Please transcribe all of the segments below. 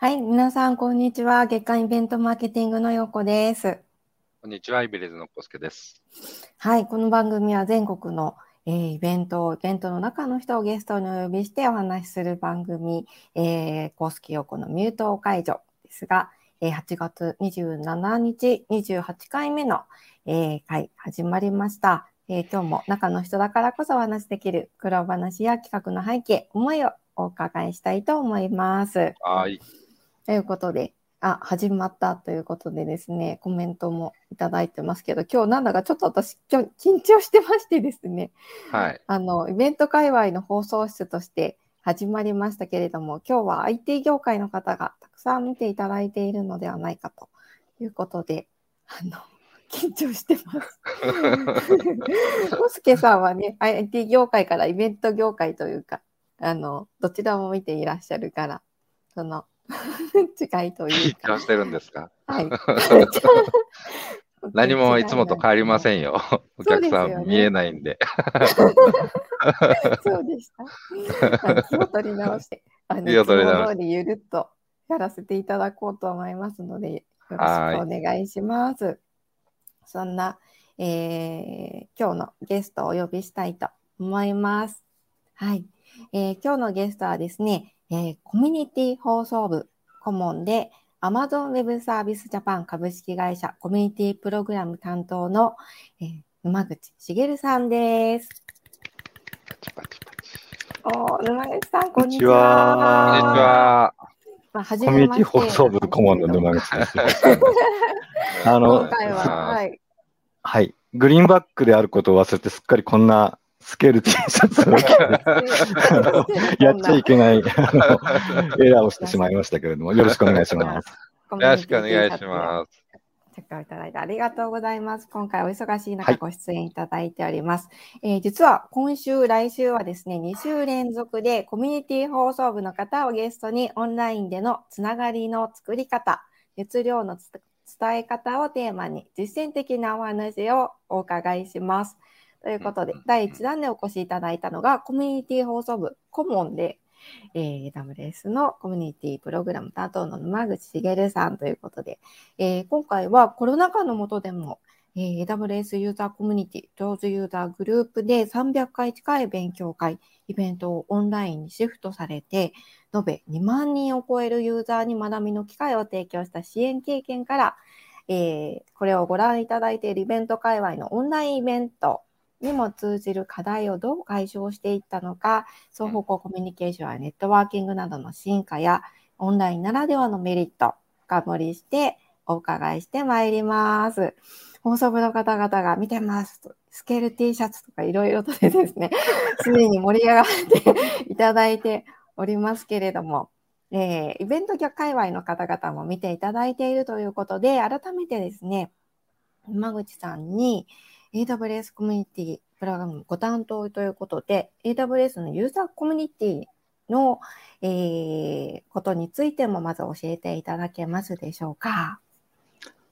はい、皆さん、こんにちは。月間イベントマーケティングのようこです。こんにちは、イベレズのコスケです。はい、この番組は全国の、えーイベント、イベントの中の人をゲストにお呼びしてお話しする番組、えー、コスケヨコのミュート解除ですが、えー8月27日、28回目の、えー回始まりました。えー今日も中の人だからこそお話しできる苦労話や企画の背景、思いをお伺いしたいと思います。はい。ということで、あ、始まったということでですね、コメントもいただいてますけど、今日なんだかちょっと私、今日緊張してましてですね、はい。あの、イベント界隈の放送室として始まりましたけれども、今日は IT 業界の方がたくさん見ていただいているのではないかということで、あの、緊張してます。コスケさんはね、IT 業界からイベント業界というか、あの、どちらも見ていらっしゃるから、その違いというか、してるんですか？はい。何もいつもと変わりませんよ。お客さん見えないんで。そうでした。はい気を取り直して、あの気を取りゆるっとやらせていただこうと思いますので、よろしくお願いします。そんな、えー今日のゲストをお呼びしたいと思います。はい。えー今日のゲストはですね、えーコミュニティ放送部顧問で Amazon Web サービスジャパン株式会社コミュニティプログラム担当の、えー沼口茂さんです。パチパチパチおー沼口さん、こんにちこんにちはは。こんにちは。まあ、はじコミュニティ放送部顧問の沼口です。あの今回は、はい。はい。グリーンバックであることを忘れて、すっかりこんなスケール T シャツを着てやっちゃいけない エラーをしてしまいましたけれども、よろしくお願いします。よよろしくお願いします。チェックいただいてありがとうございます。今回お忙しい中はいご出演いただいております。えー実は今週、来週はですね、2週連続でコミュニティ放送部の方をゲストにオンラインでのつながりの作り方、熱量のつ伝え方をテーマに実践的なお話をお伺いします。ということで第1弾でお越しいただいたのがコミュニティ放送部顧問で、えー、AWS のコミュニティプログラム担当の沼口茂さんということで、えー今回はコロナ禍の下でも、えー AWS ユーザーコミュニティ、上手ユーザーグループで300回近い勉強会、イベントをオンラインにシフトされて、延べ2万人を超えるユーザーに学びの機会を提供した支援経験から、えーこれをご覧いただいているイベント界隈のオンラインイベントにも通じる課題をどう解消していったのか、双方向コミュニケーションやネットワーキングなどの進化や、オンラインならではのメリット、深掘りしてお伺いしてまいります。放送部の方々が見てますと、スケール T シャツとかいろいろとでですね、すでに盛り上がっていただいておりますけれども、えーイベント界隈の方々も見ていただいているということで、改めてですね、山口さんに AWS コミュニティプログラムご担当ということで、AWS のユーザーコミュニティの、えーことについてもまず教えていただけますでしょうか？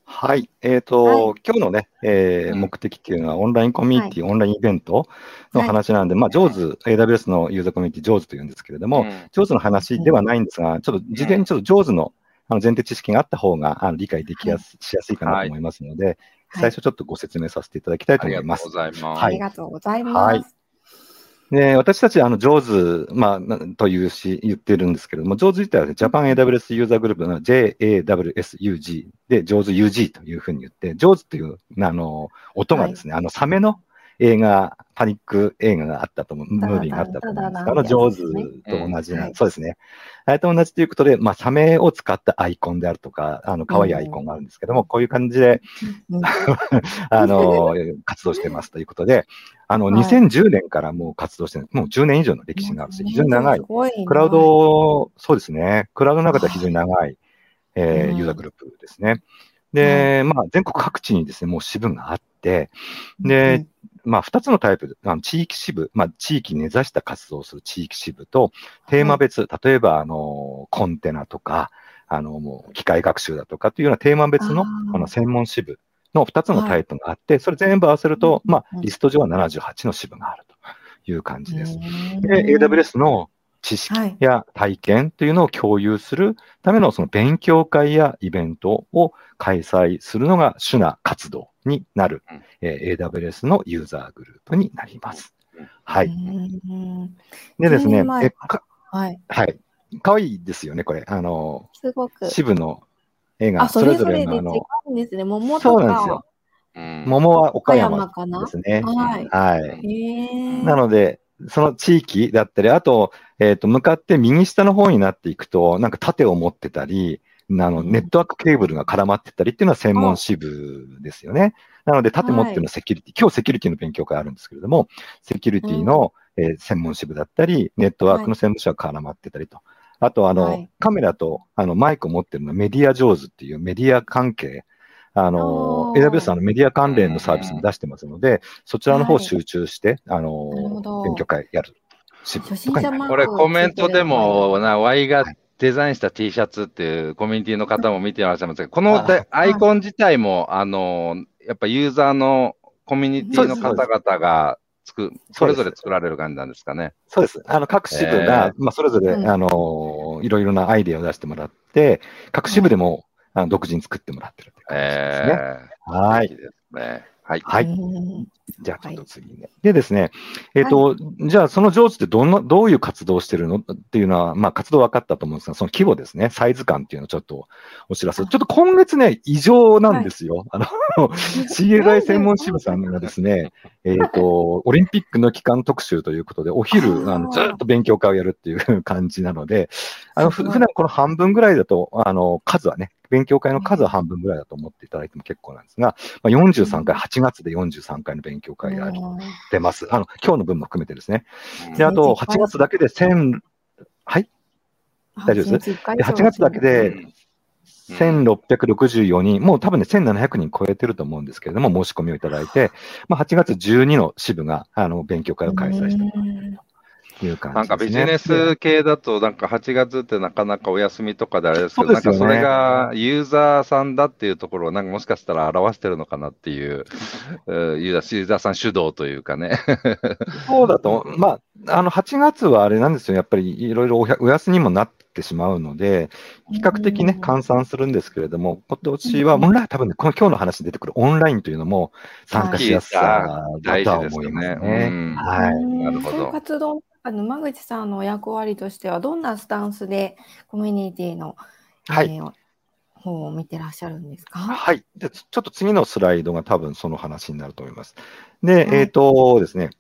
はい。えっ、と、は今日のね、えーうん。目的っていうのはオンラインコミュニティ、オンラインイベントの話なんで、まあ、上手、AWS のユーザーコミュニティ上手というんですけれども、うん。上手の話ではないんですが、ちょっと事前にちょっと上手のあの前提知識があった方があの理解できやす,、しやすいかなと思いますので、はい最初ちょっとご説明させていただきたいと思います。とうございます。あはいりがとうございます。はいで私たち、あの、上手、まあ、なというし、言ってるんですけれども、上手自体はね、ジャパン AWS ユーザーグループの JAWSUG で、上手 UG というふうに言って、上手という、あの、音がですね、あの、サメの映画、パニック映画があったと思う、ムービーがあったと思うんです。が、あの、上手と同じな、うんそうですね。あれと同じということで、まあ、サメを使ったアイコンであるとか、あの、可愛いアイコンがあるんですけども、こういう感じで、うん。あの、活動してますということで、あの、はい。2010年からもう活動してる、もう10年以上の歴史があるし、非常に長い。クラウド、そうですね。クラウドの中では非常に長い、えユーザーグループですね。で、まあ、全国各地にですね、もう支部があって、で、まあ、二つのタイプ、あの地域支部、まあ、地域に根ざした活動をする地域支部と、テーマ別、例えば、あの、コンテナとか、あの、もう、機械学習だとかというようなテーマ別の、あの、専門支部の2つのタイプがあって、それ全部合わせると、まあうん、リスト上は78の支部があるという感じです。うんで、AWS の知識や体験というのを共有するためのその勉強会やイベントを開催するのが主な活動になる、えー、AWS のユーザーグループになります。はい。でですね、えかはい。はい。かわいいですよね、これ。あの、すごく。支部の絵が、それぞれのあの、違うんですね。桃そうなんですよ。桃は岡山ですね。はい。はい。なので、その地域だったり、あと、えっ、ー、と、向かって右下の方になっていくと、なんか盾を持ってたり、あの、ネットワークケーブルが絡まってたりっていうのは専門支部ですよね。なので、盾持ってるのはセキュリティ、はい、今日セキュリティの勉強会あるんですけれども、セキュリティの、うん、えー、専門支部だったり、ネットワークの専門支部が絡まってたりと。あと、あの、はい、カメラとあのマイクを持ってるのはメディア上手っていうメディア関係、あの、AWS のメディア関連のサービスも出してますので、そちらの方集中して、はい、あの、勉強会やる。これコメントでも、な、Y がデザインした T シャツっていうコミュニティの方も見てらっしゃいますけど、このアイコン自体も、あの、やっぱユーザーのコミュニティの方々が作、それぞれ作られる感じなんですかね。そうです。あの、各支部が、えー、まあ、それぞれ、あの、いろいろなアイデアを出してもらって、各支部でも、あの独自に作ってもらってるって感じですね。えー、はい。いいですね。はい。はい。じゃあ、ちょっと次ね。はい、でですね、えっ、ー、と、はい、じゃあ、その上手ってどんな、どういう活動をしてるの？っていうのは、まあ、活動分かったと思うんですが、その規模ですね、サイズ感っていうのをちょっとお知らせ。ちょっと今月ね、異常なんですよ。はい、あの、CLI 専門支部さんがですね、えっ、ー、と、オリンピックの期間特集ということで、お昼、あのずっと勉強会をやるっていう感じなので、あの、普段この半分ぐらいだと、あの、数はね、勉強会の数は半分ぐらいだと思っていただいても結構なんですが、まあ、43回、8月で43回の勉強会やってます。あの、今日の分も含めてですね。で、あと、8月だけで1000、はい？大丈夫です？で8月だけで1664人、もう多分ね、1700人超えてると思うんですけれども、申し込みをいただいて、まあ、8月12の支部が、あの、勉強会を開催していう感じ、ね、なんかビジネス系だと、なんか8月ってなかなかお休みとかであれですけど、ね、なんかそれがユーザーさんだっていうところを、なんかもしかしたら表してるのかなっていう、ユーザーさん主導というかね。そうだと、まあ、あの8月はあれなんですよ、やっぱりいろいろお休みもなってしまうので、比較的ね、換算するんですけれども、今年は、本来多分ね、この今日の話に出てくるオンラインというのも参加しやすさだとは思いますね。はい。なるほど。あの間口さんの役割としては、どんなスタンスでコミュニティの、はい、えー、方を見てらっしゃるんですか？はいで。ちょっと次のスライドが多分その話になると思います。で、はい、えっ、ー、とですね、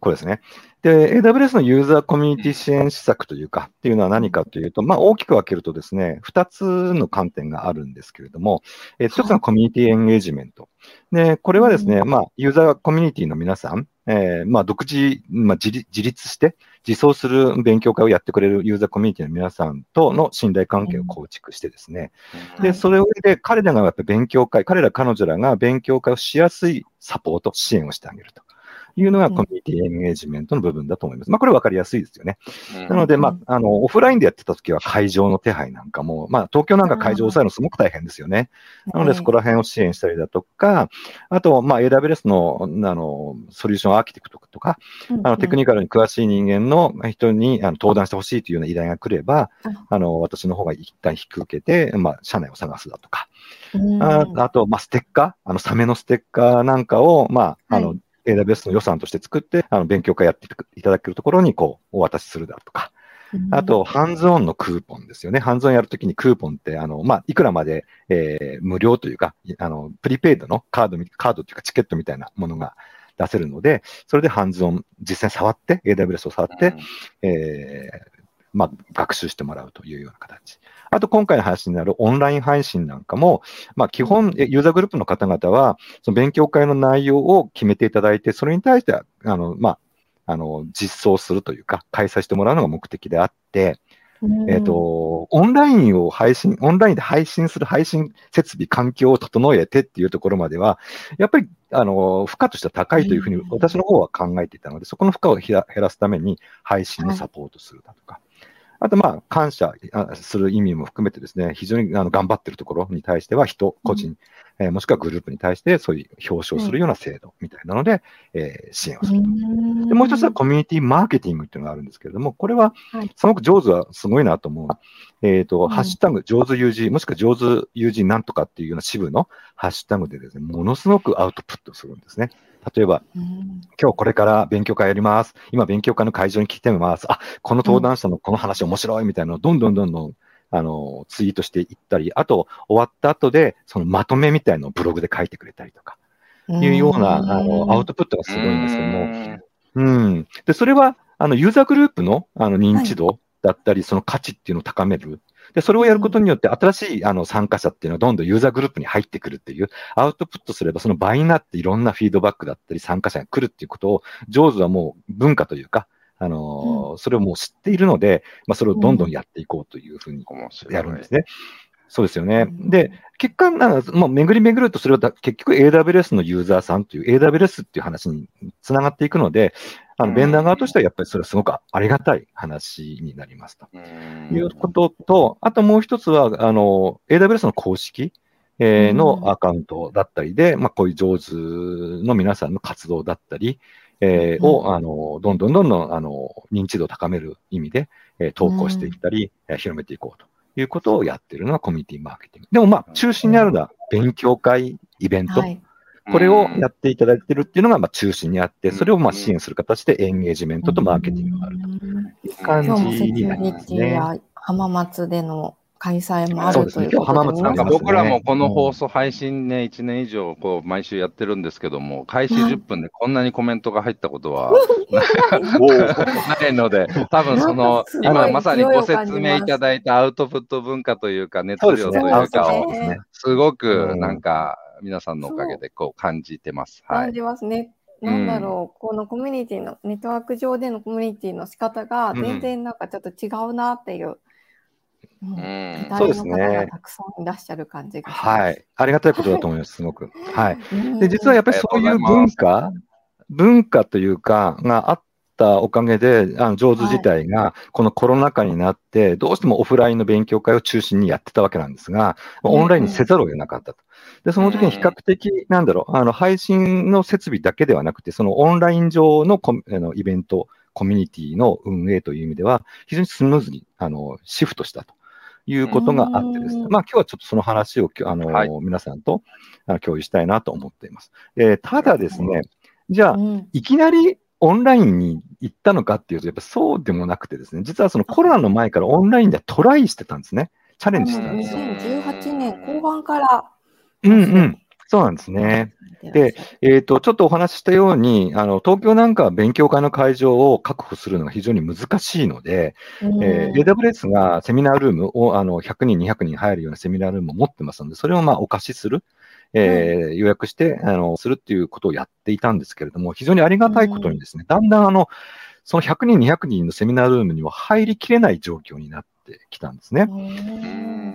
これですね。で、AWS のユーザーコミュニティ支援施策というか、っていうのは何かというと、まあ、大きく分けるとですね、2つの観点があるんですけれども、えー、1つのコミュニティエンゲージメント。で、これはですね、まあ、ユーザーコミュニティの皆さん、えー、まあ、独自、まあ自、自立して、自走する勉強会をやってくれるユーザーコミュニティの皆さんとの信頼関係を構築してですね、で、それをで彼らがやっぱ勉強会、彼ら彼女らが勉強会をしやすいサポート、支援をしてあげると。いうのがコミュニティエンゲージメントの部分だと思います。まあ、これ分かりやすいですよね。なので、まあ、あの、オフラインでやってた時は会場の手配なんかも、まあ、東京なんか会場を抑えるのすごく大変ですよね。なので、そこら辺を支援したりだとか、あと、まあ、AWS の、あの、ソリューションアーキテクトとか、あの、テクニカルに詳しい人間の人にあの登壇してほしいというような依頼が来れば、あ。の、私の方が一旦引き受けて、まあ、社内を探すだとか、ああと、まあ、ステッカー、あの、サメのステッカーなんかを、まあ、あの、AWS の予算として作って、あの、勉強会やっていただけるところに、こう、お渡しするだとか。あと、ハンズオンのクーポンですよね。ハンズオンやるときにクーポンって、あの、まあ、いくらまで、えー、無料というか、あの、プリペイドのカード、カードというかチケットみたいなものが出せるので、それでハンズオン、実際触って、AWS を触って、えー、まあ、学習してもらうというような形。あと今回の話になるオンライン配信なんかも、まあ基本、ユーザーグループの方々は、その勉強会の内容を決めていただいて、それに対しては、あの、まあ、あの、実装するというか、開催してもらうのが目的であって、えっ、ー、と、オンラインを配信、オンラインで配信する配信設備、環境を整えてっていうところまでは、やっぱり、あの、負荷としては高いというふうに私の方は考えていたので、そこの負荷を減らすために配信をサポートするだとか、あと、まあ、感謝する意味も含めてですね、非常にあの頑張ってるところに対しては、人、個人、えー、もしくはグループに対して、そういう表彰するような制度みたいなので、えー、支援をすると。でもう一つはコミュニティマーケティングっていうのがあるんですけれども、これは、すごく上手はすごいなと思う。えっ、ー、と、ハッシュタグ、上手 UG、もしくは上手 UG なんとかっていうような支部のハッシュタグでですね、ものすごくアウトプットするんですね。例えば、うん、今日これから勉強会やります。今勉強会の会場に来てみます。あ、この登壇者のこの話面白いみたいなのをどんどんどんどん、あの、ツイートしていったり、あと、終わった後で、そのまとめみたいのをブログで書いてくれたりとか、いうような、あの、アウトプットがすごいんですけども、うん。で、それは、あの、ユーザーグループの、あの、認知度だったり、その価値っていうのを高める。で、それをやることによって、新しいあの参加者っていうのはどんどんユーザーグループに入ってくるっていう、アウトプットすればその倍になっていろんなフィードバックだったり参加者が来るっていうことを、上手はもう文化というか、あのーうん、それをもう知っているので、まあ、それをどんどんやっていこうというふうにやるんですね。うんそうですよね。で、結果、なんか、まあ、巡り巡ると、それは結局 AWS のユーザーさんという AWS っていう話につながっていくので、あの、ベンダー側としてはやっぱりそれはすごくありがたい話になりますと。いうことと、あともう一つは、あの、AWS の公式、えー、のアカウントだったりで、まあ、こういう上手の皆さんの活動だったり、えー、を、あの、どんどんどんどん、あの、認知度を高める意味で、えー、投稿していったり、えー、広めていこうと。いうことをやってるのがコミュニティマーケティング。でもまあ、中心にあるのは勉強会、イベント。はい、これをやっていただいてるっていうのがまあ中心にあって、それをまあ支援する形でエンゲージメントとマーケティングがあるという感じになりますね。浜松での開催もあるということで、ね、なんか僕らもこの放送配信ね、1年以上こう毎週やってるんですけども、開始10分でこんなにコメントが入ったことは ないので、多分その、今まさにご説明いただいたアウトプット文化というか、熱量というかを、すごくなんか皆さんのおかげでこう感じてます。感じますね。なんだろう、このコミュニティの、ネットワーク上でのコミュニティの仕方が全然なんかちょっと違うなっていう。うん、そうですね。たくさんいらっしゃる感じがはい。ありがたいことだと思います、すごく。はい。で、実はやっぱりそういう文化、文化というか、があったおかげで、あの、上手自体が、このコロナ禍になって、どうしてもオフラインの勉強会を中心にやってたわけなんですが、オンラインにせざるを得なかったと。で、その時に比較的、なんだろう、あの、配信の設備だけではなくて、そのオンライン上のコあのイベント、コミュニティの運営という意味では、非常にスムーズに、あの、シフトしたと。いうことがあってですね、まあ今日はちょっとその話をあの、はい、皆さんと共有したいなと思っています。えただですね、じゃあ、いきなりオンラインに行ったのかっていうと、やっぱそうでもなくてですね、実はそのコロナの前からオンラインでトライしてたんですね。チャレンジしてたんですよ。2018年後半から。うんうん。そうなんですね。で、えっ、ー、と、ちょっとお話ししたように、あの、東京なんかは勉強会の会場を確保するのが非常に難しいので、えー、AWS がセミナールームを、あの、100人、200人入るようなセミナールームを持ってますので、それをまあお貸しする。えー、予約して、あの、するっていうことをやっていたんですけれども、非常にありがたいことにですね、だんだんあの、その100人、200人のセミナールームには入りきれない状況になってきたんですね。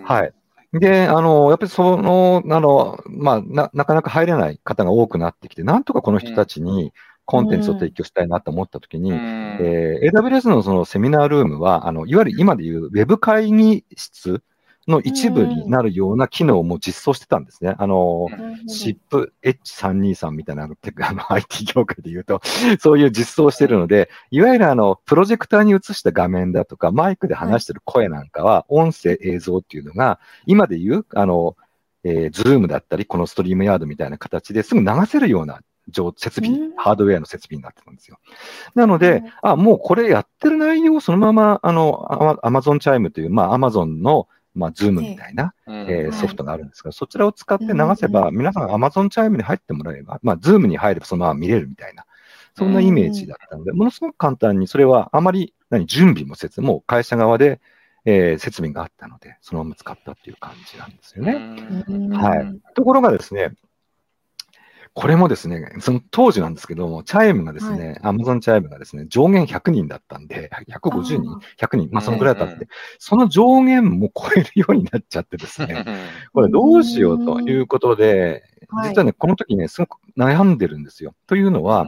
はい。で、あの、やっぱりその、あの、まあ、な、なかなか入れない方が多くなってきて、なんとかこの人たちにコンテンツを提供したいなと思ったときに、うん、えー、AWS のそのセミナールームは、あの、いわゆる今でいうウェブ会議室の一部になるような機能も実装してたんですね。あの、SIP H323 みたいなあのあの IT 業界で言うと、そういう実装をしてるので、いわゆるあの、プロジェクターに映した画面だとか、マイクで話してる声なんかは、音声、映像っていうのが、今で言う、あの、 ATEMだったり、この StreamYard みたいな形ですぐ流せるような設備、ハードウェアの設備になってたんですよ。なので、あ、もうこれやってる内容をそのまま、あの、 Amazon Chime という、まあ、アマゾンの、まあ、 Zoomみたいな、えー、ソフトがあるんですが、そちらを使って流せば、皆さん Amazon チャイムに入ってもらえば、まあ、 Zoomに入ればそのまま見れるみたいな、そんなイメージだったので、ものすごく簡単に、それはあまり、何、準備もせず、もう会社側で、えー、設備があったので、そのまま使ったっていう感じなんですよね。はい。ところがですね、これもですね、その当時なんですけども、 Chimeがですね、 Amazon Chime がですね、上限100人だったんで、150人 ?100 人。まあそのぐらいだったんで、その上限も超えるようになっちゃってですね、これどうしようということで、実はね、この時ね、すごく悩んでるんですよ。というのは、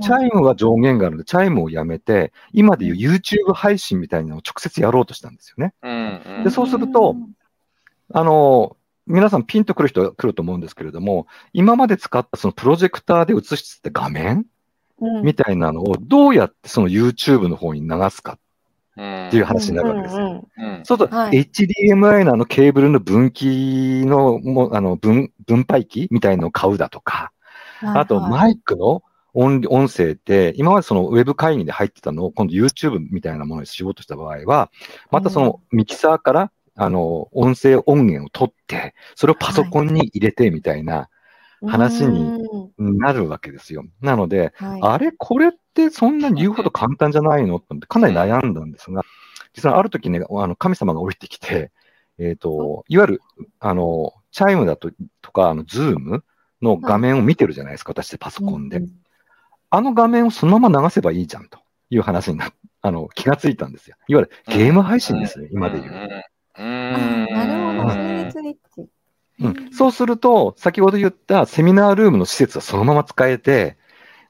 Chimeは上限があるので、 Chimeをやめて、今でいう YouTube 配信みたいなのを直接やろうとしたんですよね。で、そうすると、あの、皆さんピンとくる人は来ると思うんですけれども、今まで使ったそのプロジェクターで映してた画面、みたいなのをどうやってその YouTube の方に流すかっていう話になるわけですよ。そうすると、HDMI のあのケーブルの分岐の、もあの分分配器みたいのを買うだとか、あとマイクの音音声って、今までそのウェブ会議で入ってたのを今度 YouTube みたいなものにしようとした場合は、またそのミキサーから、あの、音声音源を取って、それをパソコンに入れてみたいな話になるわけですよ。なので、あれ？これってそんなに言うほど簡単じゃないの？ってかなり悩んだんですが、実はある時ね、あの神様が降りてきて、えっ、ー、と、いわゆる、あの、 Chimeだととか、あの、 Zoomの画面を見てるじゃないですか、私でパソコンで。あの画面をそのまま流せばいいじゃんという話になあの、気がついたんですよ。いわゆるゲーム配信ですね、今で言う。うん、なるほど、そ。うん、そうすると、先ほど言ったセミナールームの施設はそのまま使えて、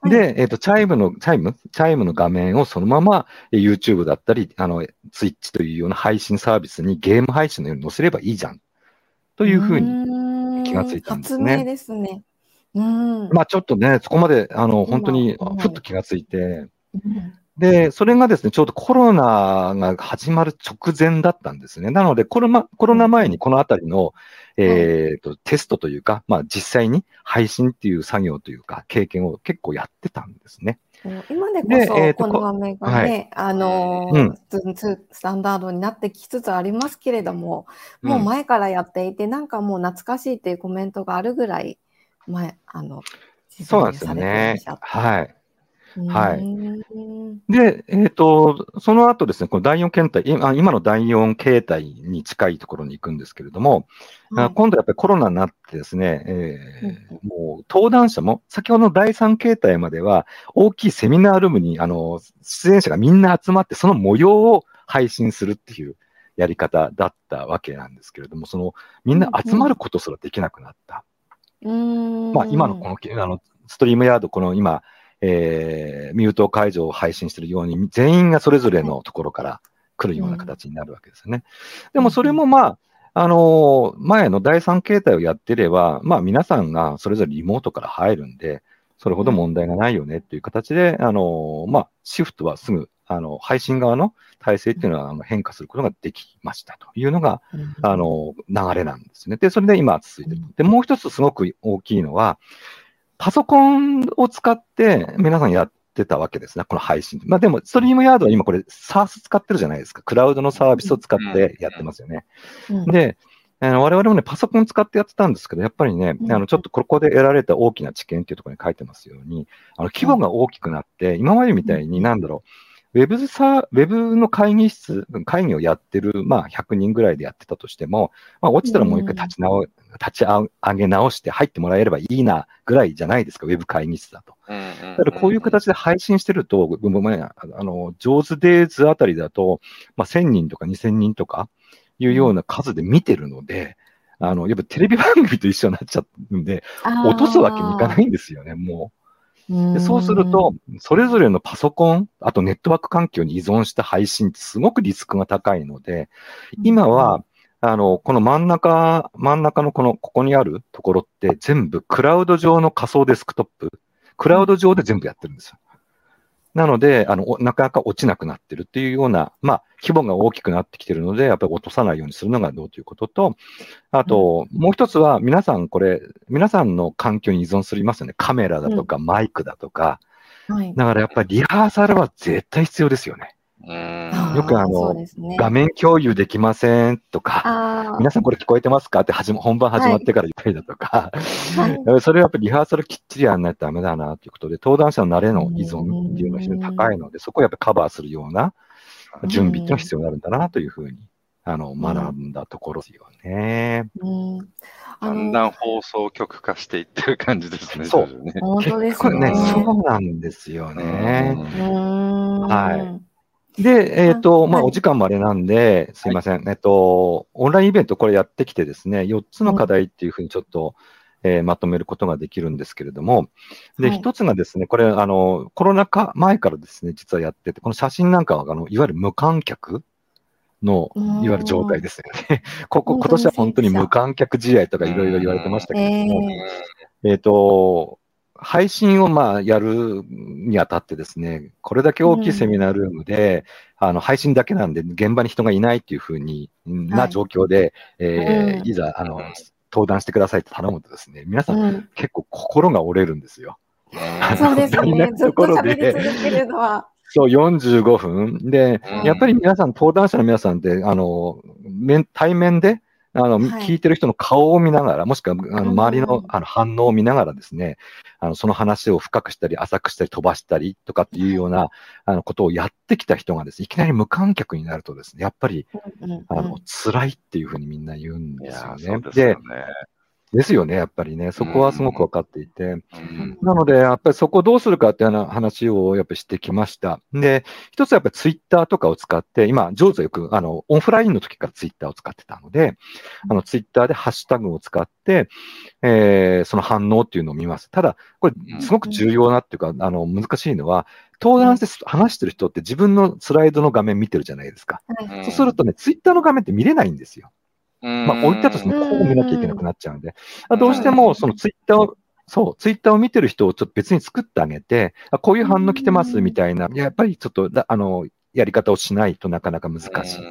で、えっ、ー、と、 Chimeの、 Chime？Chimeの画面をそのまま YouTube だったり、あの、Twitch というような配信サービスにゲーム配信のように載せればいいじゃん。というふうに気がついたんですね。発明ですね。うん。まあちょっとね、そこまで、あの、本当にふっと気がついて、で、それがですね、ちょうどコロナが始まる直前だったんですね。なので、コロナ、コロナ前にこのあたりの、えっ、ー、と、テストというか、まあ実際に配信っていう作業というか、経験を結構やってたんですね。今でこそ、えー、この画面がね、はい、あのー、うん、スタンダードになってきつつありますけれども、もう前からやっていて、うん、なんかもう懐かしいっていうコメントがあるぐらい、前、あの、そうなんですよね。はい。はい。で、えっ、ー、と、その後ですね、この第4形態、今今の第4形態に近いところに行くんですけれども、はい、今度やっぱりコロナになってですね、えー、もう登壇者も、先ほどの第3形態までは、大きいセミナールームに、あの、出演者がみんな集まって、その模様を配信するっていうやり方だったわけなんですけれども、その、みんな集まることすらできなくなった。うん、まあ、今のこの、あの、ストリームヤード、この今、えー、ミュート解除を配信しているように、全員がそれぞれのところから来るような形になるわけですね。でもそれもまあ、あのー、前の第三形態をやってれば、まあ皆さんがそれぞれリモートから入るんで、それほど問題がないよねっていう形で、あのー、まあ、シフトはすぐ、あの、配信側の体制っていうのは変化することができましたというのが、あの、流れなんですね。で、それで今続いてる。で、もう一つすごく大きいのは、パソコンを使って皆さんやってたわけですね、この配信。まあでも、ストリームヤードは今これ SARS 使ってるじゃないですか。クラウドのサービスを使ってやってますよね。うん、で、あの我々もね、パソコン使ってやってたんですけど、やっぱりね、あのちょっとここで得られた大きな知見っていうところに書いてますように、あの規模が大きくなって、今までみたいになんだろう、ウェブさ、ウェブの会議室、会議をやってる、まあ、100人ぐらいでやってたとしても、まあ、落ちたらもう一回立ち直、うん、立ち上げ直して入ってもらえればいいな、ぐらいじゃないですか、ウェブ会議室だと。だからこういう形で配信してると、あの、上手デーズあたりだと、まあ、1000人とか2000人とかいうような数で見てるので、あの、やっぱテレビ番組と一緒になっちゃうんで、落とすわけにいかないんですよね、もう。でそうすると、それぞれのパソコン、あとネットワーク環境に依存した配信ってすごくリスクが高いので、今は、あの、この真ん中、真ん中のこの、ここにあるところって全部クラウド上の仮想デスクトップ、クラウド上で全部やってるんですよ。なので、あの、なかなか落ちなくなってるっていうような、まあ、規模が大きくなってきてるので、やっぱり落とさないようにするのがどうということと、あと、もう一つは、皆さんこれ、皆さんの環境に依存するますよね。カメラだとか、マイクだとか。はい、だからやっぱりリハーサルは絶対必要ですよね。よくあの、ね、画面共有できませんとか、皆さんこれ聞こえてますか？って始 本番始まってから言ったりだとか、はい、それはやっぱりリハーサルきっちりやらないとダメだなということで、登壇者の慣れの依存っていうのが非常に高いので、そこをやっぱりカバーするような準備っていうのが必要になるんだなというふうに、あの、学んだところですよね。うんだんだん放送局化していってる感じですね。そう。ね、本当ですね。そうなんですよね。はい。で、えっ、ー、と、まあ、お時間もあれなんで、すいません。えっと、オンラインイベントこれやってきてですね、4つの課題っていうふうにちょっと、えー、まとめることができるんですけれども、で、一、はい、つがですね、これ、あの、コロナ禍前からですね、実はやってて、この写真なんかは、あの、いわゆる無観客の、いわゆる状態ですよね。ここ、今年は本当に無観客試合とかいろいろ言われてましたけれども、えっ、ー、と、配信をまあやるにあたってですね、これだけ大きいセミナールームで、うん、あの配信だけなんで現場に人がいないっていうふうに、な状況で、はいえー、いざ、あの、登壇してくださいって頼むとですね、皆さん、うん、結構心が折れるんですよ。そうですね。ずっと喋り続けるのは。そう、45分。で、うん、やっぱり皆さん、登壇者の皆さんって、あの、対面で、あの、はい、聞いてる人の顔を見ながら、もしくは、あの、周りのあの反応を見ながらですね、あの、その話を深くしたり、浅くしたり、飛ばしたりとかっていうような、あの、ことをやってきた人がですね、いきなり無観客になるとですね、やっぱり、あの、辛いっていうふうにみんな言うんですよね。で、ですよね、やっぱりね。そこはすごく分かっていて。うん、なので、やっぱりそこをどうするかっていう話をやっぱりしてきました。で、一つやっぱりツイッターとかを使って、今、上手よく、あの、オフラインの時からツイッターを使ってたので、あの、ツイッターでハッシュタグを使って、えー、その反応っていうのを見ます。ただ、これ、すごく重要なっていうか、あの、難しいのは、登壇して話してる人って自分のスライドの画面見てるじゃないですか。そうするとね、ツイッターの画面って見れないんですよ。まあ、置いたとしてもこう見なきゃいけなくなっちゃうんで、どうしてもそのツイッターを、そう、ツイッターを見てる人をちょっと別に作ってあげて、こういう反応来てますみたいな、やっぱりちょっと、あの、やり方をしないとなかなか難しい。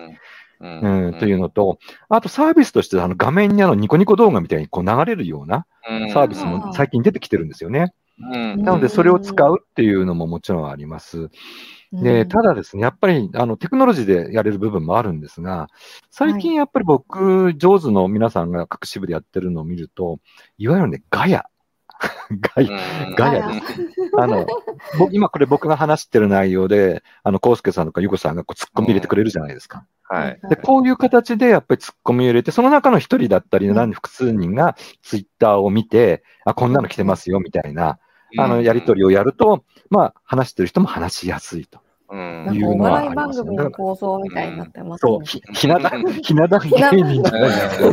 うん、というのと、あとサービスとしてあの画面にあのニコニコ動画みたいにこう流れるようなサービスも最近出てきてるんですよね。なので、それを使うっていうのももちろんあります。で、ただですね、やっぱり、あの、テクノロジーでやれる部分もあるんですが、最近やっぱり僕、上手の皆さんが各支部でやってるのを見ると、いわゆるね、ガヤ。ガヤ、ガヤです。あの、今これ僕が話してる内容で、あの、コウスケさんとかユコさんがこう突っ込み入れてくれるじゃないですか。はい。で、こういう形でやっぱり突っ込み入れて、その中の一人だったり、何複数人がツイッターを見て、あ、こんなの来てますよ、みたいな、あの、やりとりをやると、まあ、話してる人も話しやすいと。いうのはあります、ね。番組の構想みたいになってます、ね、そう、ひ、ひな壇、ひな壇芸人じゃないですけど、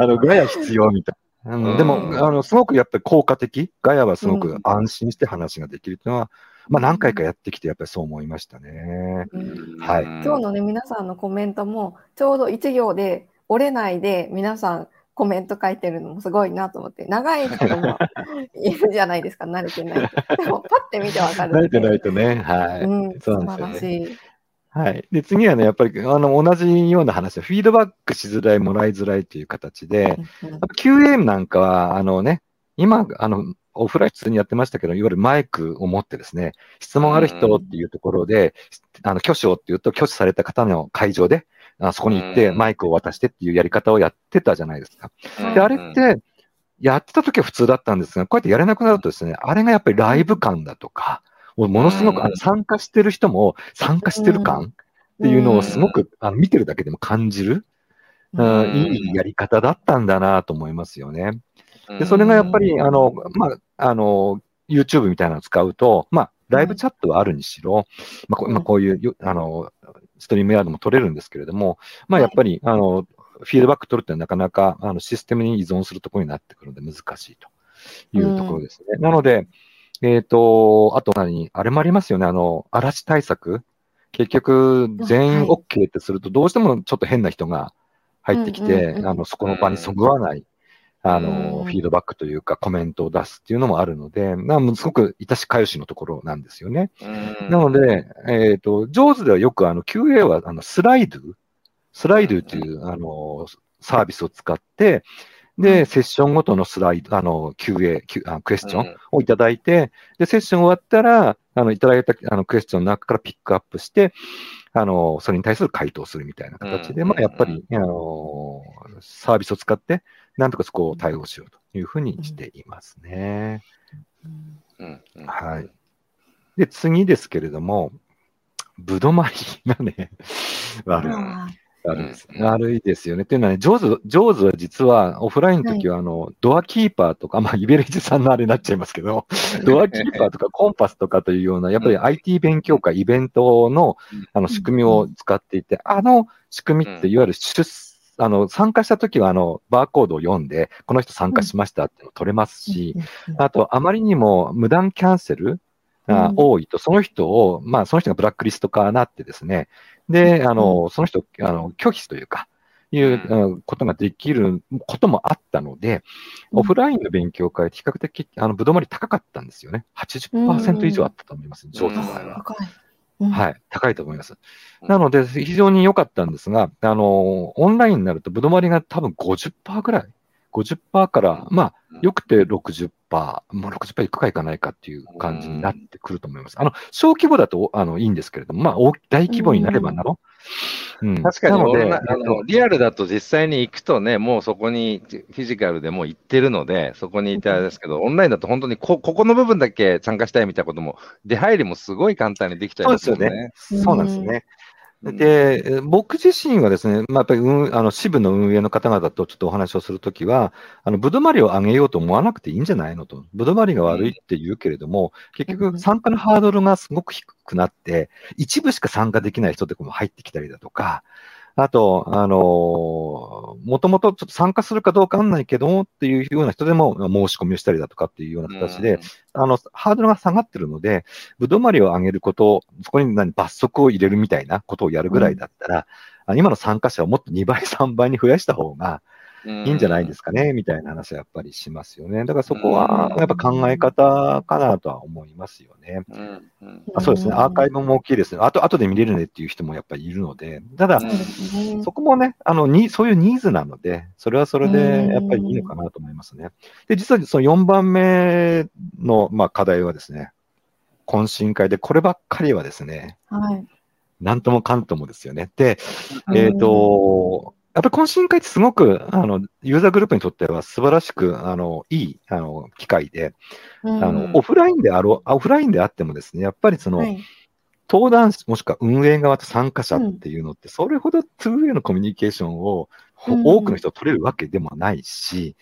あの、ガヤ必要みたいな。うん、でも、あの、すごくやっぱり効果的、ガヤはすごく安心して話ができるというのは、まあ何回かやってきて、やっぱりそう思いましたね。はい。今日のね、皆さんのコメントも、ちょうど1行で折れないで、皆さん、コメント書いてるのもすごいなと思って、長い人も いるじゃないですか、慣れてないと。でも、パッて見てわかる。慣れてないとね、はい。うん、そうなんですよ、ね。はい。で、次はね、やっぱり、あの、同じような話フィードバックしづらい、もらいづらいという形で、QA なんかは、あのね、今、あの、オフライン普通にやってましたけど、いわゆるマイクを持ってですね、質問ある人っていうところで、あの、挙手をっていうと、挙手された方の会場で、あそこに行ってマイクを渡してっていうやり方をやってたじゃないですか。で、あれって、やってた時は普通だったんですが、こうやってやれなくなるとですね、あれがやっぱりライブ感だとか、ものすごくあの参加してる人も参加してる感っていうのをすごくあの見てるだけでも感じる、うん、いいやり方だったんだなと思いますよね。で、それがやっぱり、あの、まあ、あの、YouTube みたいなのを使うと、まあ、ライブチャットはあるにしろ、まあ、こまあ、こういう、あの、ストリームヤードも取れるんですけれども、まあ、やっぱり、あの、フィードバック取るってなかなか、あの、システムに依存するところになってくるので難しいというところですね。うん、なので、えっ、ー、と、あと何、あれもありますよね、あの、嵐対策。結局、全員 OK ってすると、どうしてもちょっと変な人が入ってきて、あの、そこの場にそぐわない、あの、フィードバックというかコメントを出すっていうのもあるので、まあ、すごくいたしかよしのところなんですよね。なので、えっ、ー、と、上手ではよくあの QA はあのスライド、スライドっていうあのサービスを使って、で、セッションごとのスライド、あの、QA、Q、あクエスチョンをいただいて、で、セッション終わったら、あの、いただいたあのクエスチョンの中からピックアップして、あの、それに対する回答するみたいな形で、まあ、やっぱり、あの、サービスを使って、なんとかそこを対応しようというふうにしていますね。はい。で、次ですけれども、ぶどまりがね、悪い。悪いです。悪いですよね。っていうのはね、上手、上手は実はオフラインの時は、あの、ドアキーパーとか、まあ、イベレージさんのあれになっちゃいますけど、ドアキーパーとかコンパスとかというような、やっぱり IT 勉強会、イベントの、あの、仕組みを使っていて、あの仕組みっていわゆる出あの、参加した時は、あの、バーコードを読んで、この人参加しましたって取れますし、あと、あまりにも無断キャンセルが多いと、その人を、まあ、その人がブラックリスト化になってですね、で、あの、その人、あの、拒否というか、いうことができることもあったので、オフラインの勉強会、比較的、あの、ぶどまり高かったんですよね。80%以上あったと思います、上手の場合は。はい、高いと思います。なので、非常に良かったんですが、あの、オンラインになると、ぶどまりが多分50%ぐらい、50%から、まあ、よくて60%、まあ、60%いくかいかないかっていう感じになってくると思います。あの、小規模だとあのいいんですけれども、まあ、大規模になればなの、うん、確かにあの、リアルだと実際に行くとね、もうそこにフィジカルでもう行ってるので、そこにいてあれですけど、オンラインだと本当にこここの部分だけ参加したいみたいなことも、出入りもすごい簡単にできちゃいますよね。そうなんですね。で、僕自身はですね、まあ、やっぱり、うん、あの支部の運営の方々とちょっとお話をするときは、あの、ぶどまりを上げようと思わなくていいんじゃないのと。ぶどまりが悪いって言うけれども、結局参加のハードルがすごく低くなって、一部しか参加できない人とかも入ってきたりだとか、あと、あのもともとちょっと参加するかどうかわかんないけどもっていうような人でも申し込みをしたりだとかっていうような形で、あの、ハードルが下がってるので、ぶどまりを上げること、そこに何罰則を入れるみたいなことをやるぐらいだったら、うん、今の参加者をもっと2倍、3倍に増やした方が、いいんじゃないですかね、みたいな話はやっぱりしますよね。だからそこはやっぱ考え方かなとは思いますよね。あそうですね、アーカイブも大きいですね。あと、後で見れるねっていう人もやっぱりいるので、ただ、そこもね、あの、に、そういうニーズなので、それはそれでやっぱりいいのかなと思いますね。で、実はその4番目の、まあ、課題はですね、懇親会で、こればっかりはですね、はい。なんともかんともですよね。で、えっ、ー、と、やっぱり懇親会ってすごく、あの、ユーザーグループにとっては素晴らしく、あの、いい、あの、機会で、あの、オフラインであろう、オフラインであってもですね、やっぱりその、はい、登壇もしくは運営側と参加者っていうのって、それほど 2way のコミュニケーションを、多くの人取れるわけでもないし、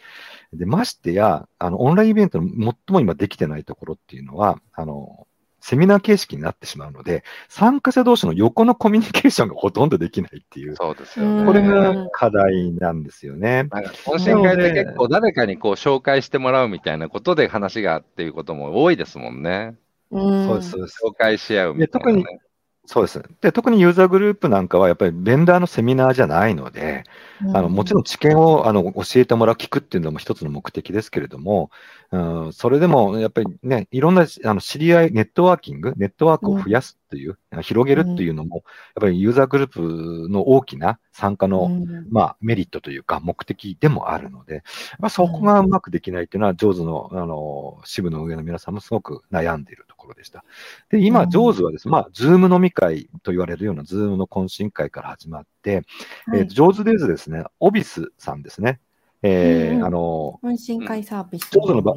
で、ましてや、あの、オンラインイベントの最も今できてないところっていうのは、あの、セミナー形式になってしまうので、参加者同士の横のコミュニケーションがほとんどできないっていう。そうですよね。これが課題なんですよね。なんか懇親会で結構誰かにこう紹介してもらうみたいなことで話がっていうことも多いですもんね。そうです、そうです。紹介し合うみたいな、ね、特に、そうです。で、特にユーザーグループなんかはやっぱりベンダーのセミナーじゃないので、うん、あの、もちろん知見をあの教えてもらう、聞くっていうのも一つの目的ですけれども、うん、それでもやっぱりね、いろんなあの知り合い、ネットワーキング、ネットワークを増やすっていう、うん、広げるっていうのも、やっぱりユーザーグループの大きな参加の、まあ、メリットというか目的でもあるので、まあ、そこがうまくできないっていうのは、上手の、あの、支部の上の皆さんもすごく悩んでいるところでした。で、今、 JAWSはですね、まあ、 Zoom飲み会と言われるような Zoomの懇親会から始まって、はい、えー、 JAWS DAYS ですね、 oViceさんですね。えー、あの、懇親会サービス。ジョーズの場合、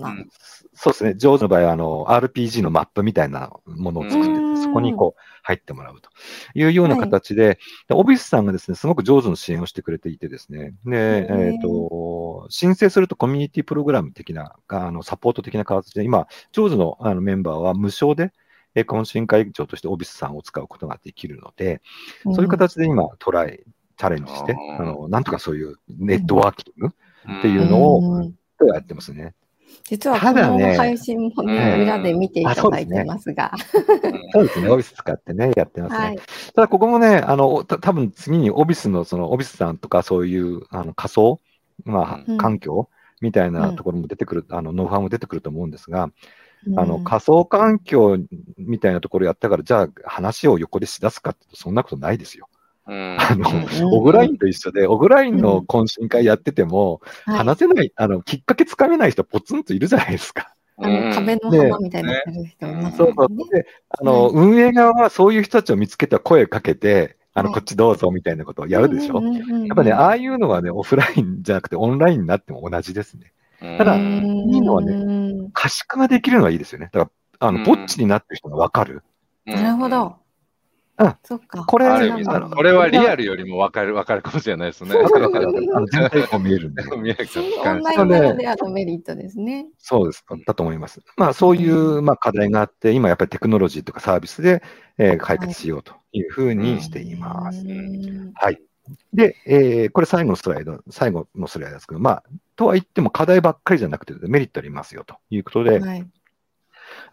そうですね、ジョーズの場合は、あの、RPG のマップみたいなものを作ってて、そこにこう、入ってもらうというような形で、はい、オビスさんがですね、すごく上手の支援をしてくれていてですね、で、えっ、ー、と、申請するとコミュニティプログラム的な、あの、サポート的な形で、今、ジョーズのあのメンバーは無償で、え懇親会長としてオビスさんを使うことができるので、そういう形で今、トライ、チャレンジして、あの、なんとかそういうネットワーキングっていうのを、やってますね。実はこの配信もね、裏で見ていただいてますが。そうですね、オフィス使ってね、やってますね。ただ、ここもね、あの、た多分次にオフィスの、その、オフィスさんとかそういうあの仮想、まあ、環境みたいなところも出てくる、あの、ノウハウも出てくると思うんですが、あの、仮想環境みたいなところやったから、じゃあ話を横でしだすかってそんなことないですよ。あの、オフラインと一緒で、オフラインの懇親会やってても、話せない、あの、きっかけつかめない人ポツンといるじゃないですか。あの壁の浜みたいになってる人いますそうそう。で、あの、運営側はそういう人たちを見つけた声かけて、あの、こっちどうぞみたいなことをやるでしょ？やっぱね、ああいうのはね、オフラインじゃなくてオンラインになっても同じですね。ただ、いいのはね、可視化ができるのはいいですよね。だから、あの、ぼっちになってる人がわかる。なるほど。うん。そっか。これは、これはリアルよりもわかる、わかるかもしれないですね。全体こう見えるんで。見えるオンラインならではのメリットですね。そうです。だと思います。まあ、そういう、まあ、課題があって、今やっぱりテクノロジーとかサービスで、えー、解決しようというふうにしています。はい。で、えー、これ最後のスライド、最後のスライドですけど、まあ、とは言っても課題ばっかりじゃなくて、メリットありますよということで、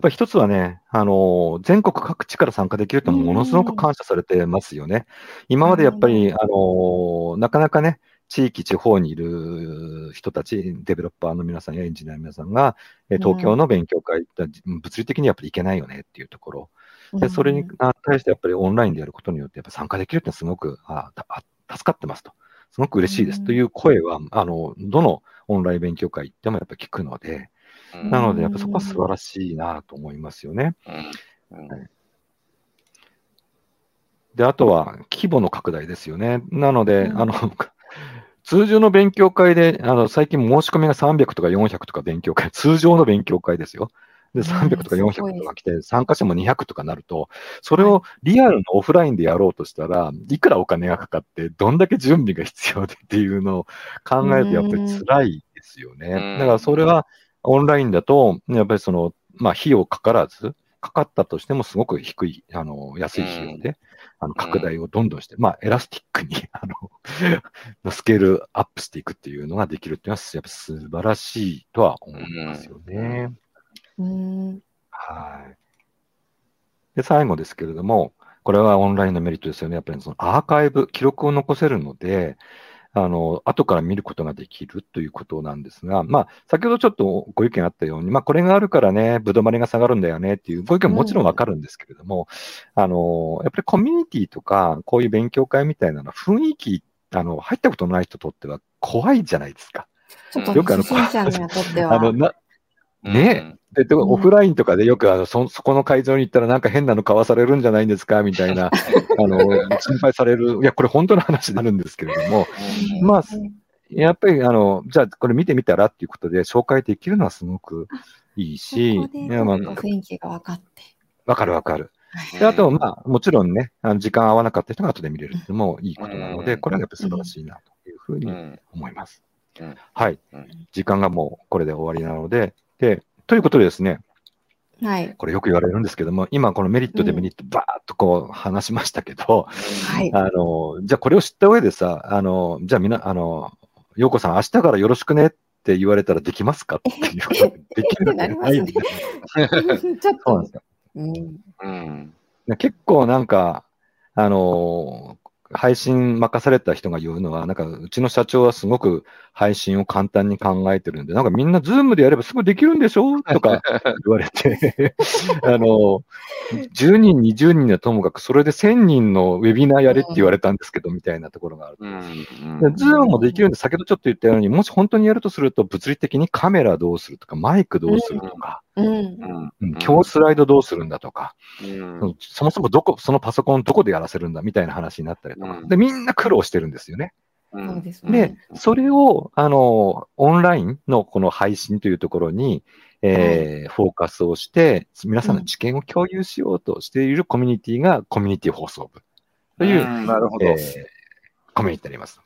ぱり一つはね、あのー、全国各地から参加できるってものすごく感謝されてますよね。今までやっぱり、あのー、なかなかね、地域、地方にいる人たち、デベロッパーの皆さんやエンジニアの皆さんが、東京の勉強会、物理的にやっぱり行けないよねっていうところ。で、それに対してやっぱりオンラインでやることによって、やっぱ参加できるってすごくあ助かってますと。すごく嬉しいですという声は、あの、どのオンライン勉強会行ってもやっぱ聞くので、なので、やっぱそこは素晴らしいなと思いますよね。で、あとは規模の拡大ですよね。なので、あの、通常の勉強会で、あの、最近申し込みが300とか400とか勉強会、通常の勉強会ですよ。で、300とか400とか来て、参加者も200とかなると、それをリアルのオフラインでやろうとしたら、いくらお金がかかって、どんだけ準備が必要でっていうのを考えると、やっぱり辛いですよね。だからそれは、オンラインだと、やっぱりその、まあ、費用かからず、かかったとしてもすごく低い、あの、安い費用で、あの、拡大をどんどんして、まあ、エラスティックに、あの、スケールアップしていくっていうのができるっていうのは、やっぱ素晴らしいとは思いますよね。はい。で、最後ですけれども、これはオンラインのメリットですよね。やっぱりそのアーカイブ、記録を残せるので、あの、後から見ることができるということなんですが、まあ、先ほどちょっとご意見あったように、まあ、これがあるからね、ぶどまりが下がるんだよねっていうご意見ももちろんわかるんですけれども、うん、あの、やっぱりコミュニティとか、こういう勉強会みたいなのは雰囲気、あの、入ったことのない人にとっては怖いじゃないですか。ちょっと、よくあの、あの、な、ね。え、で、オフラインとかでよくあのそ、そこの会場に行ったらなんか変なの買わされるんじゃないんですか？みたいな、あの、心配される。いや、これ本当の話になるんですけれども、まあ、やっぱり、あの、じゃあこれ見てみたらっていうことで紹介できるのはすごくいいし、ここでまあ、雰囲気が分かって。わかるわかる。であと、まあ、もちろんね、あの時間合わなかった人が後で見れる。っていうのもいいことなので、これはやっぱり素晴らしいなというふうに思います。はい。時間がもうこれで終わりなので、で、ということでですね、はい。これよく言われるんですけども、今このメリット、デメリット、ばーっとこう話しましたけど、はい。あの、じゃあこれを知った上でさ、あの、じゃあみな、あの、ようこさん明日からよろしくねって言われたらできますかっていうことで きるなりますね。ちょっと。そうなんですか。うん。結構なんか、あの、配信任された人が言うのは、なんか、うちの社長はすごく配信を簡単に考えてるんで、なんかみんなズームでやればすぐできるんでしょ？とか 言われて あの、10人、20人はともかく、それで1000人のウェビナーやれって言われたんですけど、みたいなところがある。 Zoomもできるんで、先ほどちょっと言ったように、もし本当にやるとすると、物理的にカメラどうするとか、マイクどうするとか、うん、今日スライドどうするんだとか、うん、そもそもどこ、そのパソコンどこでやらせるんだみたいな話になったりとか、うん、で、みんな苦労してるんですよね。うんで、それを、あの、オンラインのこの配信というところに、えー、フォーカスをして、皆さんの知見を共有しようとしているコミュニティがコミュニティ放送部という、なるほど、えー、コミュニティになります。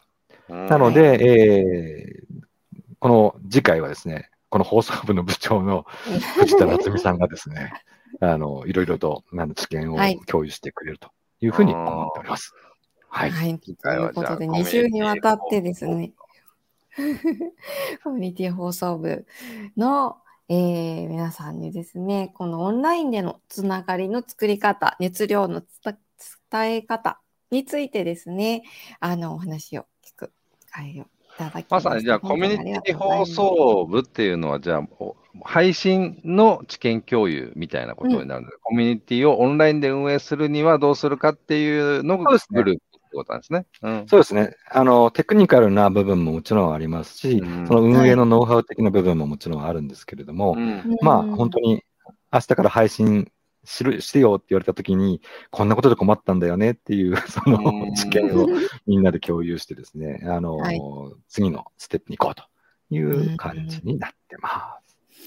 なので、えー、この次回はですね、この放送部の部長の 藤田夏美さんがですね、あの、いろいろと、あの、知見を共有してくれるというふうに思っております。はい。はい、ということで、2週にわたってですね、コミュニティ放送部の、えー、皆さんにですね、このオンラインでのつながりの作り方、熱量の伝え方についてですね、あの、お話を聞く会をただきまさにじゃあ、コミュニティ放送部っていうのは、じゃあ、配信の知見共有みたいなことになるので、うん、コミュニティをオンラインで運営するにはどうするかっていうのがグループってことなんですね。うん、そうですね。あの、テクニカルな部分ももちろんありますし、うん、その運営のノウハウ的な部分ももちろんあるんですけれども、まあ、本当に明日から配信しろしてよって言われたときに、こんなことで困ったんだよねっていう、その知見をみんなで共有してですね、あの、はい、次のステップに行こうという感じになってます。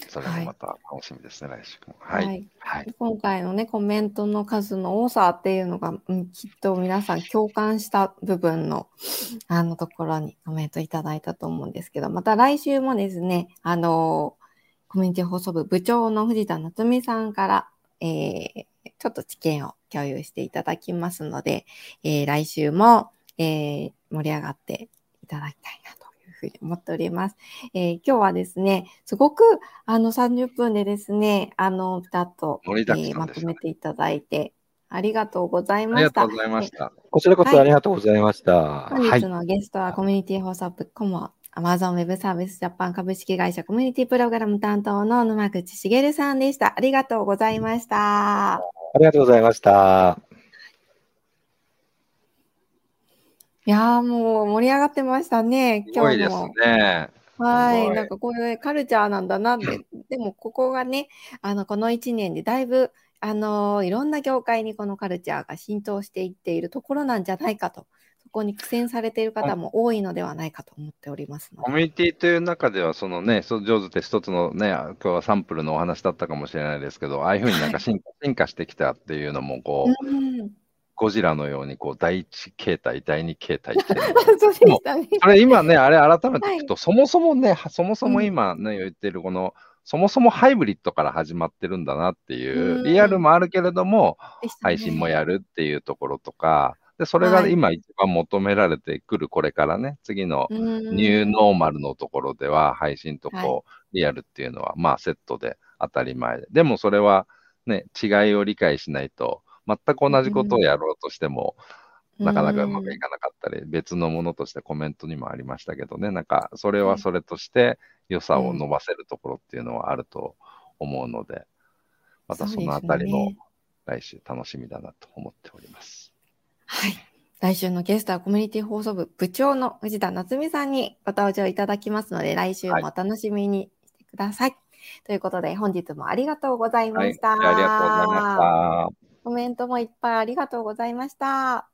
それもまた楽しみですね、はい、来週も。はい。はい、今回のね、コメントの数の多さっていうのが、うん、きっと皆さん共感した部分の、あのところにコメントいただいたと思うんですけど、また来週もですね、あの、コミュニティ放送部部長の藤田夏美さんから、えー、ちょっと知見を共有していただきますので、えー、来週も、えー、盛り上がっていただきたいなとふうに思っております。えー、今日はですね、すごくあの30分でですね、あの、ピタッと、えー、まとめていただいて、ありがとうございました。ありがとうございました。こちらこそありがとうございました。はい、本日のゲストはコミュニティ放送部コモ Amazon Web サービスジャパン株式会社コミュニティプログラム担当の沼口茂さんでした。ありがとうございました。ありがとうございました。いやもう盛り上がってましたね、今日も。ね。はい。なんかこういうカルチャーなんだなって。でもここがね、あの、この1年でだいぶ、あの、いろんな業界にこのカルチャーが浸透していっているところなんじゃないかと。そこに苦戦されている方も多いのではないかと思っておりますコミュニティという中では、そのね、そ上手って一つのね、今日はサンプルのお話だったかもしれないですけど、ああいうふうになんか進化,、進化してきたっていうのも、こう、うんゴジラのようにこう第一形態、第二形態っていう そうでしたね。あれ今ね、あれ改めて聞くと、はい、そもそもね、そもそも今ね、言ってるこの、そもそもハイブリッドから始まってるんだなっていう、リアルもあるけれども、配信もやるっていうところとか、で、それが今一番求められてくる、これからね、次のニューノーマルのところでは、配信とこう、リアルっていうのは、まあセットで当たり前で。でもそれはね、違いを理解しないと、全く同じことをやろうとしても、なかなかうまくいかなかったり、別のものとしてコメントにもありましたけどね、なんか、それはそれとして良さを伸ばせるところっていうのはあると思うので、またそのあたりも来週楽しみだなと思っております。はい。来週のゲストはコミュニティ放送部部長の藤田夏美さんにご登場いただきますので、来週もお楽しみにしてください。はい、ということで、本日もありがとうございました。はい、ありがとうございました。コメントもいっぱいありがとうございました。